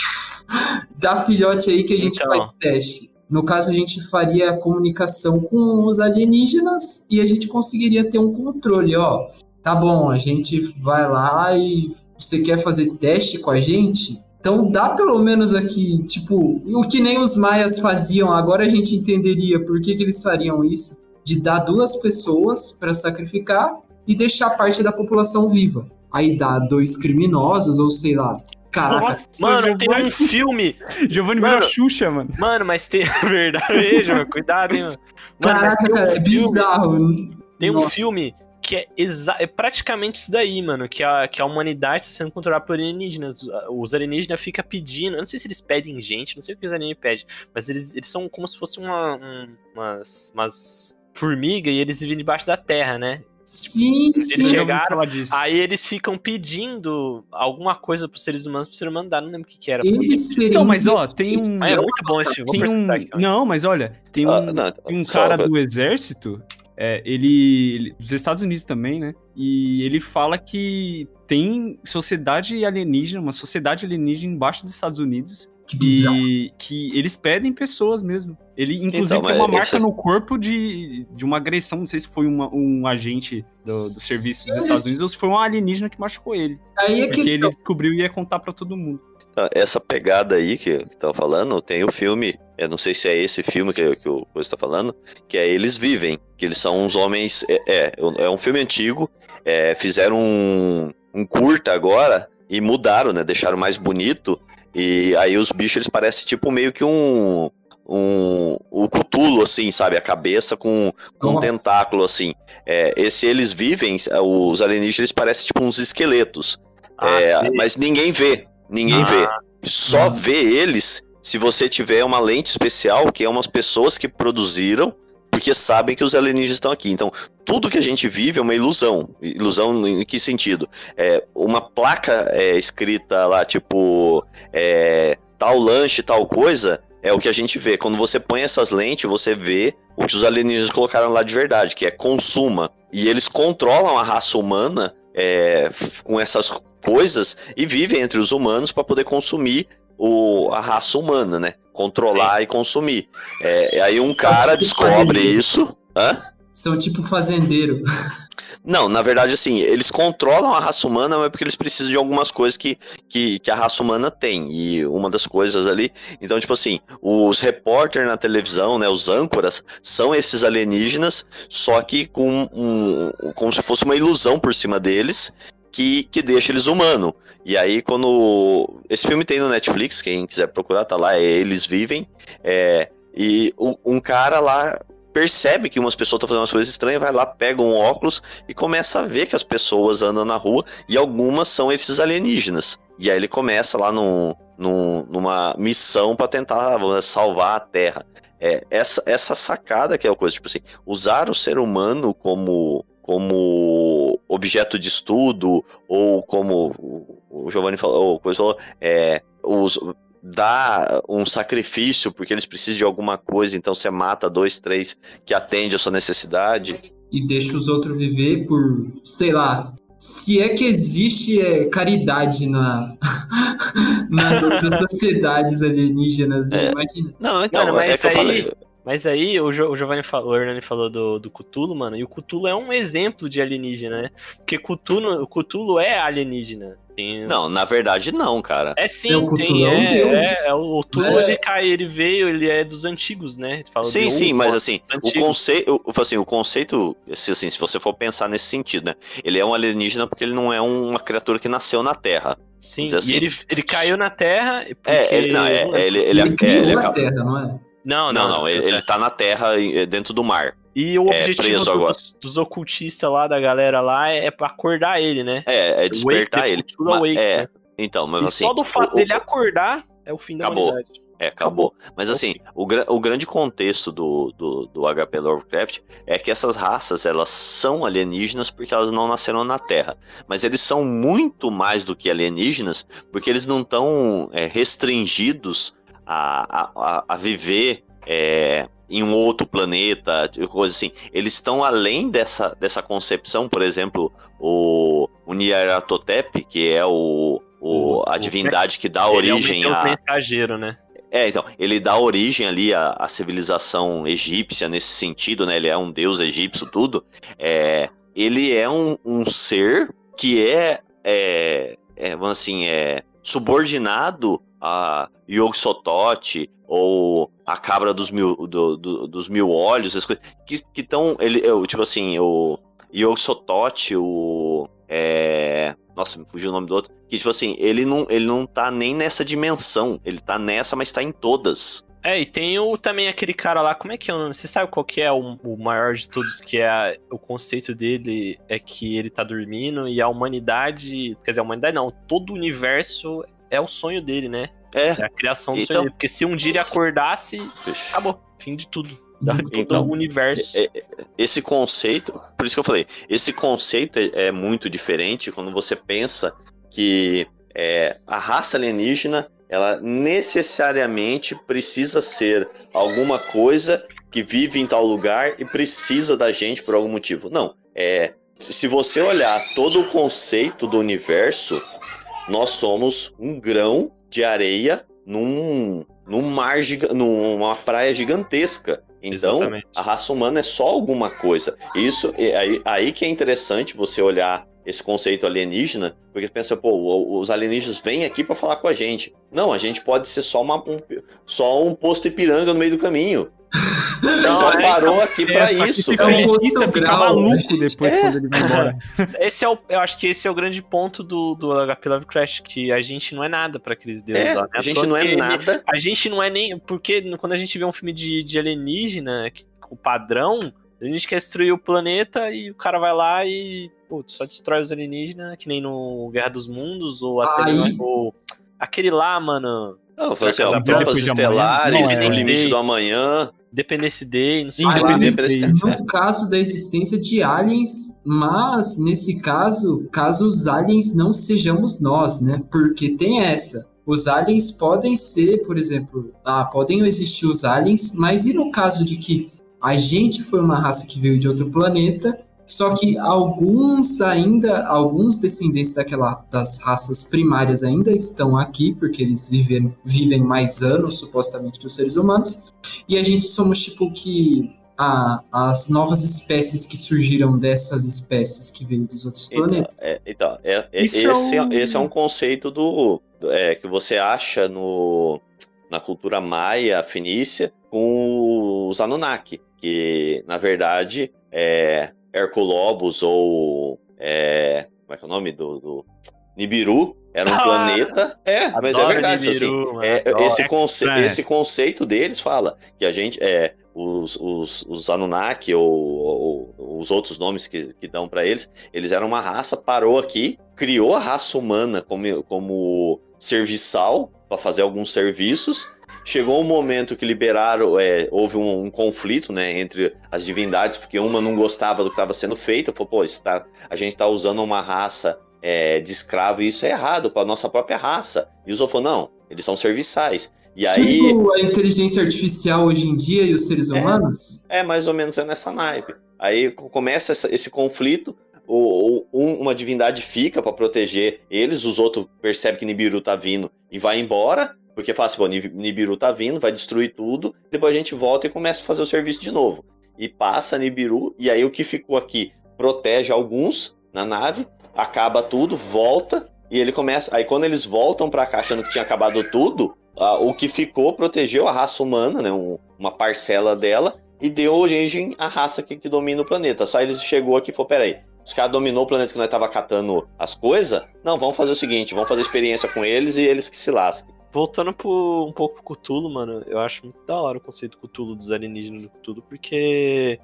dá filhote aí que a gente Então. faz teste. No caso, a gente faria a comunicação com os alienígenas e a gente conseguiria ter um controle, ó. Tá bom, a gente vai lá e você quer fazer teste com a gente? Então dá pelo menos aqui, tipo, o que nem os maias faziam, agora a gente entenderia por que, que eles fariam isso, de dar duas pessoas para sacrificar e deixar parte da população viva. Aí dá dois criminosos, ou sei lá. Caraca, Nossa, Mano, tem um filme. Giovanni Mano, virou Xuxa, mano. Mano, mas tem. Verdade, mano. Cuidado, hein, mano. Mano, caraca, um cara, é bizarro. Tem um Nossa. filme que é, exa é praticamente isso daí, mano. Que a, que a humanidade está sendo controlada por alienígenas. Os alienígenas ficam pedindo. Eu não sei se eles pedem gente, não sei o que os alienígenas pedem. Mas eles, eles são como se fossem uma, um- umas, umas formiga e eles vivem debaixo da terra, né? Sim, Eles sim. Chegaram. Aí eles ficam pedindo alguma coisa pros seres humanos pro ser humano dar, não lembro o que, que era. Então, mas ó, tem um. Mas é muito bom esse Tem um. aqui. Não, mas olha, tem um, Ah, não, tem um cara do exército, é, ele, ele- dos Estados Unidos também, né? E ele fala que tem sociedade alienígena, uma sociedade alienígena embaixo dos Estados Unidos Que bizarro. e que eles pedem pessoas mesmo. Ele, inclusive, Então, tem uma marca esse- no corpo de, de uma agressão. Não sei se foi uma- um agente do, do serviço dos Estados Unidos ou se foi um alienígena que machucou ele. Aí é Porque questão. ele descobriu e ia contar pra todo mundo. Tá, Essa pegada aí que, que tava falando, tem o filme, eu não sei se é esse filme que, que o Coisa tá falando, que é Eles Vivem, que eles são uns homens, é, é, é um filme antigo, é, fizeram um, um curta agora e mudaram, né, deixaram mais bonito, e aí os bichos eles parecem tipo meio que um, um, o Cthulhu, assim, sabe, a cabeça com, com um tentáculo, assim. É, esse Eles Vivem, os alienígenas eles parecem tipo uns esqueletos, Ah, é, mas ninguém vê. Ninguém Ah. vê. Só Ah. vê eles se você tiver uma lente especial, que é umas pessoas que produziram, porque sabem que os alienígenas estão aqui. Então, tudo que a gente vive é uma ilusão. Ilusão em que sentido? É, uma placa é, escrita lá, tipo, é, tal lanche, tal coisa, é o que a gente vê. Quando você põe essas lentes, você vê o que os alienígenas colocaram lá de verdade, que é consuma. E eles controlam a raça humana é, com essas coisas e vivem entre os humanos para poder consumir o, a raça humana, né? Controlar e consumir. É, aí um cara tipo descobre fazendeiro. isso. Hã? São tipo fazendeiro. Não, na verdade, assim, eles controlam a raça humana, mas é porque eles precisam de algumas coisas que, que, que a raça humana tem. E uma das coisas ali. Então, tipo assim, os repórteres na televisão, né? Os âncoras, são esses alienígenas, só que com um. como se fosse uma ilusão por cima deles. Que, que deixa eles humanos. E aí, quando. Esse filme tem no Netflix, quem quiser procurar, tá lá, é Eles Vivem. É, e um cara lá percebe que umas pessoas estão fazendo umas coisas estranhas, vai lá, pega um óculos e começa a ver que as pessoas andam na rua e algumas são esses alienígenas. E aí ele começa lá num, num- numa missão para tentar salvar a Terra. É, essa, essa sacada que é a coisa, tipo assim, usar o ser humano como, como objeto de estudo, ou como o- Giovanni falou, ou coisa falou, é, os, dá um sacrifício porque eles precisam de alguma coisa, então você mata dois, três que atende a sua necessidade. E deixa os outros viver por, sei lá. Se é que existe é, caridade na, nas outras sociedades alienígenas, né? É. Imagina. Não, então, Mano, mas é que eu aí- falei. Mas aí o, jo o Giovanni falou, o Hernani falou do, do Cthulhu, mano, e o Cthulhu é um exemplo de alienígena, né? Porque Cthulhu, o Cthulhu é alienígena. Tem- Não, na verdade não, cara. É sim, o tem, é é, é, é, o Cthulhu É. ele cai, ele veio, ele é dos antigos, né? Fala Sim, de sim, mas assim, o conceito, assim, o conceito, se, assim, se você for pensar nesse sentido, né? Ele é um alienígena porque ele não é uma criatura que nasceu na Terra. Sim, assim. e ele, ele caiu na Terra. É, ele, não, é, é, ele, ele, Ele, é- é, criou ele a acaba- Terra, não é? Não, Não, não, ele, ele tá na Terra, eh, dentro do mar. E o é objetivo dos, dos ocultistas lá, da galera lá, é pra acordar ele, né? É, é despertar ele. Cthulhu Ma- Awakes, é, né? então, mas E assim. só do fato o- dele acordar é o fim da Acabou. humanidade. É, acabou. Mas assim, o, o grande contexto do, do, do HP Lovecraft é que essas raças, elas são alienígenas porque elas não nasceram na Terra. Mas eles são muito mais do que alienígenas porque eles não estão restringidos a, a, viver é, em um outro planeta, tipo, coisa assim. Eles estão além dessa, dessa concepção, por exemplo, o, o Nyarlathotep, que é o, o- a divindade que dá Ele é um origem a... mensageiro, né? É, então, ele dá origem ali à, à civilização egípcia nesse sentido, né? Ele é um deus egípcio, tudo. É, ele é um, um ser que é, é, é, assim, é subordinado a Yog-Sothoth ou a cabra dos mil, do- do- dos mil olhos, essas coisas, que estão, tipo assim, o Yog-Sothoth, o... É, nossa, me fugiu o nome do outro. Que, tipo assim, ele não, ele não tá nem nessa dimensão. Ele tá nessa, mas tá em todas. É, e tem o, também aquele cara lá, como é que é o nome? Você sabe qual que é o, o maior de todos, que é a- o conceito dele é que ele tá dormindo e a humanidade, quer dizer, a humanidade não, todo o universo é o sonho dele, né? É. É a criação do Então- sonho dele, porque se um dia ele acordasse, acabou, fim de tudo. da, do Então, universo. É- é- esse conceito, por isso que eu falei, esse conceito é, é muito diferente quando você pensa que é, a raça alienígena, ela necessariamente precisa ser alguma coisa que vive em tal lugar e precisa da gente por algum motivo. Não, é, se você olhar todo o conceito do universo, nós somos um grão de areia num, num mar, numa praia gigantesca. Então, Exatamente. a raça humana é só alguma coisa. Isso é aí, aí que é interessante você olhar esse conceito alienígena, porque você pensa, pô, os alienígenas vêm aqui para falar com a gente. Não, a gente pode ser só, uma, um, só um posto Ipiranga no meio do caminho. só é, parou aqui É, para isso. esse É um fica grau, maluco depois É. quando ele vai embora. Esse é o, eu acho que esse é o grande ponto do, do HP Lovecraft, que a gente não é nada pra aqueles deuses É, lá, né? a gente não é Porque nada. A gente não é nem. Porque quando a gente vê um filme de, de alienígena, que- o padrão, a gente quer destruir o planeta e o cara vai lá e. Putz, só destrói os alienígenas, que nem no Guerra dos Mundos, ou até Aí- ou, aquele lá, mano. Não, foi assim, ó, amanhã? estelares, Não, é. no limite do amanhã. Independence Day, não sei o. Independence Day. No caso da existência de aliens, mas nesse caso, caso os aliens não sejamos nós, né? Porque tem essa. Os aliens podem ser, por exemplo, ah, podem existir os aliens, mas e no caso de que a gente foi uma raça que veio de outro planeta, só que alguns ainda, alguns descendentes daquela das raças primárias ainda estão aqui, porque eles vivem, vivem mais anos, supostamente, que os seres humanos, e a gente somos tipo que a- as novas espécies que surgiram dessas espécies que veio dos outros Então, planetas. é, então, é- é- é esse, é, um- esse é um conceito do, do- é, que você acha no, na cultura maia, fenícia, com os Anunnaki, que na verdade é Herculobus ou é, como é que é o nome do, do Nibiru era um Ah, planeta. É, mas é Adoro verdade, assim. Nibiru, mano, É, adoro. esse, conce esse conceito deles fala que a gente é os, os, os Anunnaki ou, ou os outros nomes que, que dão pra eles, eles eram uma raça, parou aqui, criou a raça humana como, como serviçal para fazer alguns serviços. Chegou um momento que liberaram, é, houve um, um conflito né, entre as divindades, porque uma não gostava do que estava sendo feito, falou, pô, tá, a gente está usando uma raça é, de escravo e isso é errado para nossa própria raça. E os outros falou, não, eles são serviçais. E aí, Tipo a inteligência artificial hoje em dia e os seres É. humanos? é mais ou menos é nessa naipe. Aí co- começa esse conflito, ou, ou um- uma divindade fica para proteger eles, os outros percebem que Nibiru tá vindo e vai embora, porque fala assim, Nib- Nibiru tá vindo, vai destruir tudo, depois a gente volta e começa a fazer o serviço de novo. E passa Nibiru, e aí o que ficou aqui protege alguns na nave, acaba tudo, volta, e ele começa. Aí quando eles voltam pra cá achando que tinha acabado tudo, o que ficou protegeu a raça humana, né? um- uma parcela dela, e deu origem à raça que, que domina o planeta. Só eles chegou aqui e falou: peraí, os caras dominou o planeta que nós tava catando as coisas? Não, vamos fazer o seguinte, vamos fazer experiência com eles e eles que se lasquem. Voltando pro, um pouco pro Cthulhu, mano, eu acho muito da hora o conceito Cthulhu dos alienígenas do Cthulhu, porque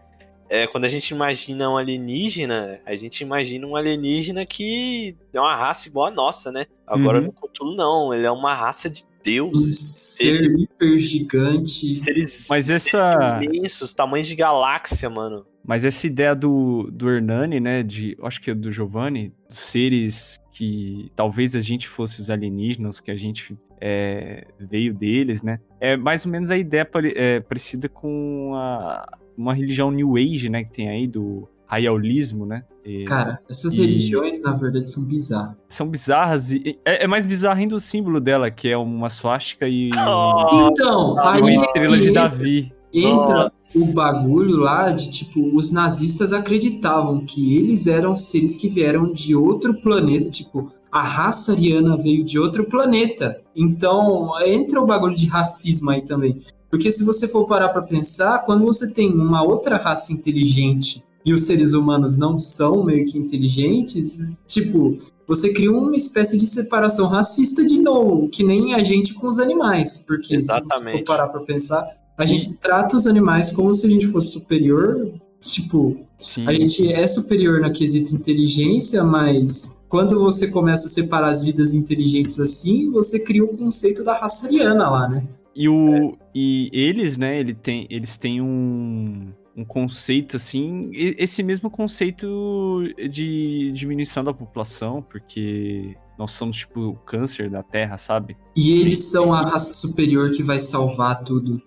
é, quando a gente imagina um alienígena, a gente imagina um alienígena que é uma raça igual a nossa, né? Agora Uhum. no Cthulhu não, ele é uma raça de deuses, ser hiper gigante. seres, Mas essa- imensos, tamanhos de galáxia, mano. Mas essa ideia do, do Hernani, né, de, acho que é do Giovanni, dos seres que talvez a gente fosse os alienígenas, que a gente é, veio deles, né, é mais ou menos a ideia pare- é, parecida com a- uma religião New Age, né, que tem aí, do Rayaolismo, né. E Cara, essas E- religiões, na verdade, são bizarras. são bizarras e é, é mais bizarro ainda o símbolo dela, que é uma swastika e, Oh, Então, aí uma estrela de entra- Davi. entra Nossa. o bagulho lá de tipo, os nazistas acreditavam que eles eram seres que vieram de outro planeta, tipo, a raça ariana veio de outro planeta. Então, entra o bagulho de racismo aí também. Porque se você for parar pra pensar, quando você tem uma outra raça inteligente e os seres humanos não são meio que inteligentes, tipo, você cria uma espécie de separação racista de novo, que nem a gente com os animais. Porque se você for Exatamente. parar pra pensar, a gente trata os animais como se a gente fosse superior. Tipo, Sim. a gente é superior na quesito inteligência, mas quando você começa a separar as vidas inteligentes assim, você cria o conceito da raça ariana lá, né? E, o, E eles, né, ele tem, eles têm um, um conceito assim, esse mesmo conceito de diminuição da população, porque nós somos tipo o câncer da Terra, sabe? E eles são a raça superior que vai salvar tudo.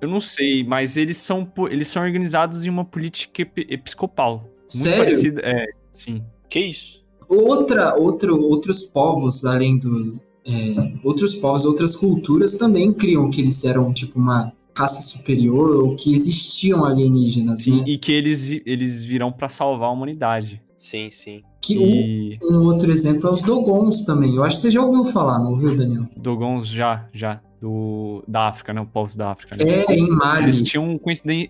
Eu não sei, mas eles são, eles são organizados em uma política ep- episcopal. Muito Sério? parecida. É, sim. Que isso? Outra, outro, outros povos, além do. é, outros povos, outras culturas também criam que eles eram tipo uma raça superior ou que existiam alienígenas, Sim, né? e que eles, eles virão pra salvar a humanidade. Sim, sim. Que um, E um outro exemplo é os Dogons também. Eu acho que você já ouviu falar, não ouviu, Daniel? Dogons já, já, do, da África, né? O povos da África, né? É, em Mali, Eles tinham um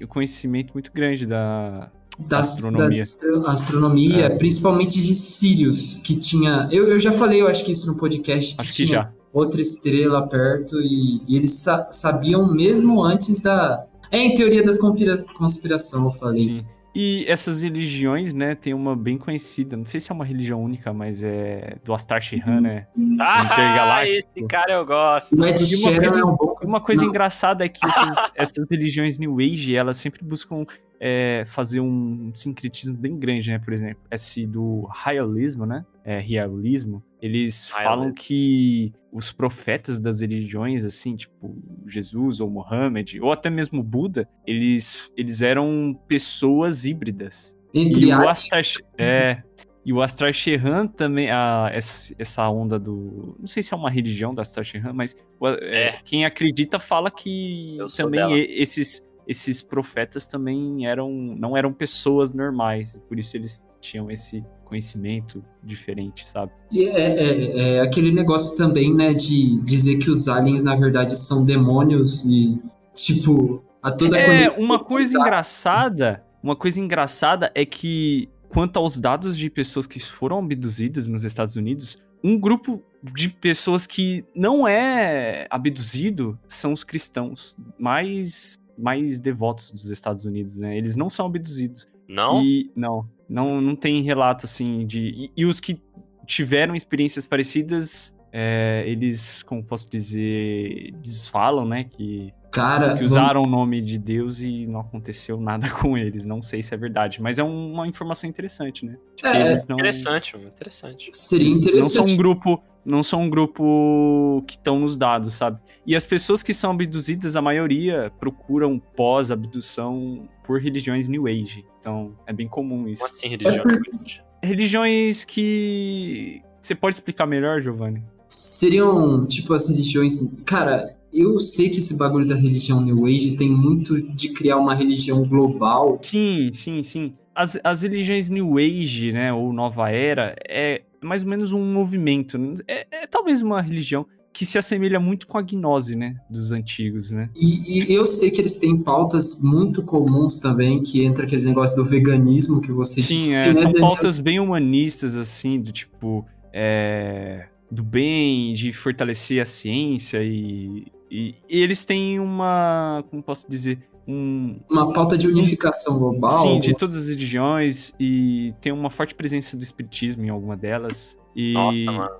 conhecimento muito grande da. das, astronomia. das astro- astronomia, É. principalmente de Sirius, que tinha. Eu, eu já falei, eu acho que isso no podcast. Acho que tinha já. Outra estrela perto e, e eles sa- sabiam mesmo antes da. É em teoria da conspira- conspiração, eu falei. Sim. E essas religiões, né, tem uma bem conhecida, não sei se é uma religião única, mas é do Astar Shehan, né? Ah, Intergaláctico. esse cara eu gosto. O Ed E uma coisa- é um bom. Uma coisa Não. engraçada é que esses- essas religiões New Age, elas sempre buscam é, fazer um sincretismo bem grande, né? Por exemplo, esse do Raiolismo, né? É, Riaolismo, eles falam Raiolismo. que os profetas das religiões, assim, tipo Jesus ou Mohammed, ou até mesmo Buda, eles, eles eram pessoas híbridas. Entre E o Astar, é, e o Astar Shehan também, a, essa, essa onda do. Não sei se é uma religião do Astar Shehan, mas o- é, É. quem acredita fala que também dela. esses, esses profetas também eram não eram pessoas normais, por isso eles tinham esse conhecimento diferente, sabe? E é, é- é aquele negócio também, né, de dizer que os aliens, na verdade, são demônios e, tipo, a toda É, uma coisa engraçada, uma coisa engraçada é que quanto aos dados de pessoas que foram abduzidas nos Estados Unidos, um grupo de pessoas que não é abduzido são os cristãos mais mais devotos dos Estados Unidos, né? Eles não são abduzidos. Não? E não, não, não tem relato assim de. E, e os que tiveram experiências parecidas, é, eles, como posso dizer, eles falam, né? Que, Cara, que usaram o nome de Deus e não aconteceu nada com eles. Não sei se é verdade, mas é um- uma informação interessante, né? De que É, eles não, Interessante, mano. Interessante. seria eles não são interessante. um grupo. Não são um grupo que estão nos dados, sabe? E as pessoas que são abduzidas, a maioria procuram pós-abdução por religiões New Age. Então, é bem comum isso. Como assim, religião? religiões que. Você pode explicar melhor, Giovanni? Seriam, tipo, as religiões. Cara, eu sei que esse bagulho da religião New Age tem muito de criar uma religião global. Sim, sim, sim. As, as religiões New Age, né, ou Nova Era, é mais ou menos um movimento. né? É, é talvez uma religião que se assemelha muito com a gnose, né, dos antigos, né? E, e eu sei que eles têm pautas muito comuns também, que entra aquele negócio do veganismo que você Sim, disse, é, né, são pautas bem humanistas, assim, do tipo. é, do bem, de fortalecer a ciência e, e, e eles têm uma. Como posso dizer? Um, Uma pauta de unificação global. Sim, de todas as religiões e tem uma forte presença do espiritismo em alguma delas. E Nossa, mano.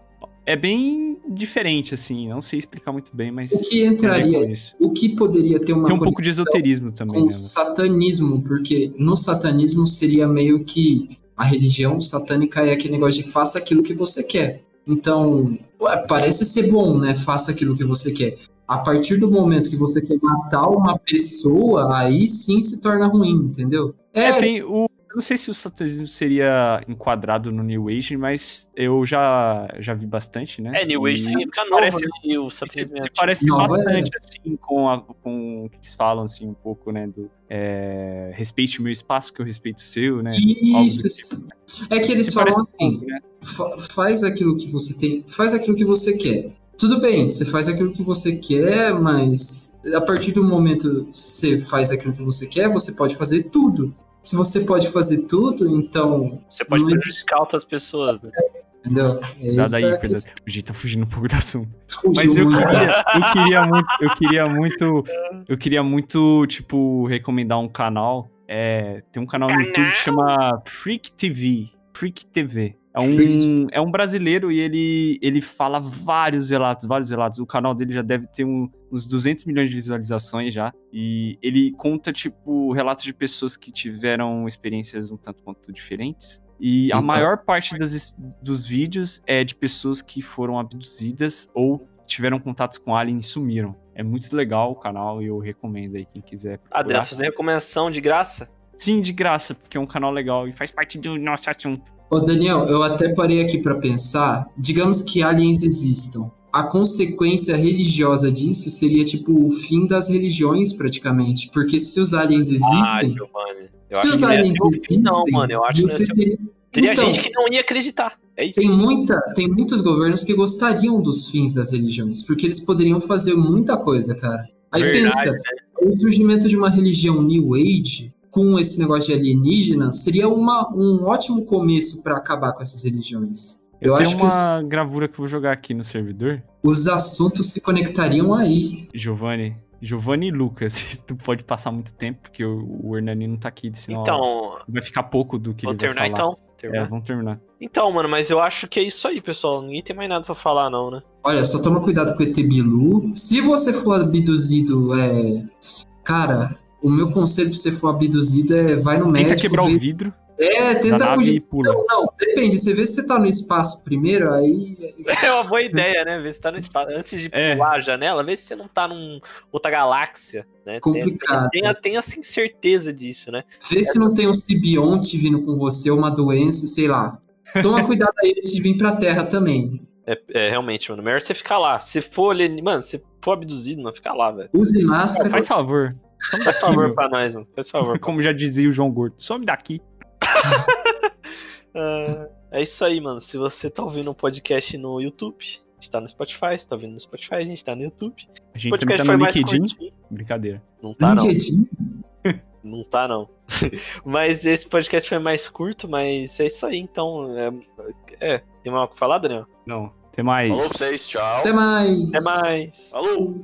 é bem diferente, assim, não sei explicar muito bem, mas. O que entraria, isso. o que poderia ter uma Tem um pouco de esoterismo também, com né? satanismo, porque no satanismo seria meio que a religião satânica é aquele negócio de faça aquilo que você quer. Então, ué, parece ser bom, né? Faça aquilo que você quer. A partir do momento que você quer matar uma pessoa, aí sim se torna ruim, entendeu? É, tem o. Eu não sei se o satanismo seria enquadrado no New Age, mas eu já, já vi bastante, né? É, New Age E época nova, parece- né? O se, satanismo é se antigo. parece Nova bastante, assim, com, a- com o que eles falam, assim, um pouco, né? Do é, respeite o meu espaço, que eu respeito o seu, né? Isso. do tipo. É que eles Se falam assim, né? fa- faz aquilo que você tem, faz aquilo que você quer. Tudo bem, você faz aquilo que você quer, mas a partir do momento que você faz aquilo que você quer, você pode fazer tudo. Se você pode fazer tudo, então, Você pode prejudicar outras pessoas, né? entendeu? É Nada aí, Pedro. A gente tá fugindo um pouco do assunto. Fugiu Mas eu muito. queria, eu queria muito, eu queria muito, eu queria muito, tipo, recomendar um canal. É, tem um canal, no YouTube que chama Freak TV. Freak TV. É um, é um brasileiro e ele, ele fala vários relatos, vários relatos. O canal dele já deve ter um, uns 200 milhões de visualizações já. E ele conta, tipo, relatos de pessoas que tiveram experiências um tanto quanto diferentes. E a Então. maior parte das, dos vídeos é de pessoas que foram abduzidas ou tiveram contatos com alien e sumiram. É muito legal o canal e eu recomendo aí quem quiser. procurar. Adriano, fazer recomendação de graça? Sim, de graça, porque é um canal legal e faz parte do nosso assunto. Ô Daniel, eu até parei aqui pra pensar. Digamos que aliens existam. A consequência religiosa disso seria tipo o fim das religiões, praticamente. Porque se os aliens Ah, existem. Eu se os aliens ter o fim, existem, não, mano. Eu acho que você teria... teria Então, gente que não ia acreditar. É isso. Tem, muita, tem muitos governos que gostariam dos fins das religiões, porque eles poderiam fazer muita coisa, cara. Aí Verdade, pensa, o surgimento de uma religião New Age com esse negócio de alienígena seria uma, um ótimo começo pra acabar com essas religiões. Eu, Eu tenho acho que os, uma gravura que eu vou jogar aqui no servidor. os assuntos se conectariam aí. Giovanni. Giovanni e Lucas. Tu pode passar muito tempo, porque o, o Hernani não tá aqui, senão Então, vai ficar pouco do que vou ele vai terminar falar. então. Terminar. É, vamos terminar. Então, mano, mas eu acho que é isso aí, pessoal. Ninguém tem mais nada pra falar, não, né? Olha, só toma cuidado com o ET Bilu. Se você for abduzido, é. Cara, o meu conselho pra você for abduzido é vai no médico. Tenta quebrar vê- o vidro É, tenta fugir. pula. Não, não, depende. Você vê se você tá no espaço primeiro, aí. É uma boa ideia, né? Ver se tá no espaço. Antes de É. pular a janela, vê se você não tá num outra galáxia, né? Complicado. Tenha, tenha assim certeza disso, né? Vê se não tem um simbionte vindo com você, uma doença, sei lá. Toma cuidado aí antes de vir pra Terra também. É, é, realmente, mano. Melhor você ficar lá. Se for, alien- mano, se for abduzido, não fica lá, velho. Use máscara. Faz favor. Some Faz daqui, favor meu. pra nós, mano. Faz favor. Como já dizia o João Gordo. Some daqui. Ah, é isso aí, mano. Se você tá ouvindo o podcast no YouTube, a gente tá no Spotify. Se tá ouvindo no Spotify, a gente tá no YouTube. A gente também tá no LinkedIn. Brincadeira. Não tá, não. LinkedIn. Não tá, não. mas esse podcast foi mais curto, mas é isso aí, então. É, é. tem mais algo pra falar, Daniel? Não. Até mais. Falou pra vocês, tchau. Até mais. Até mais. Falou!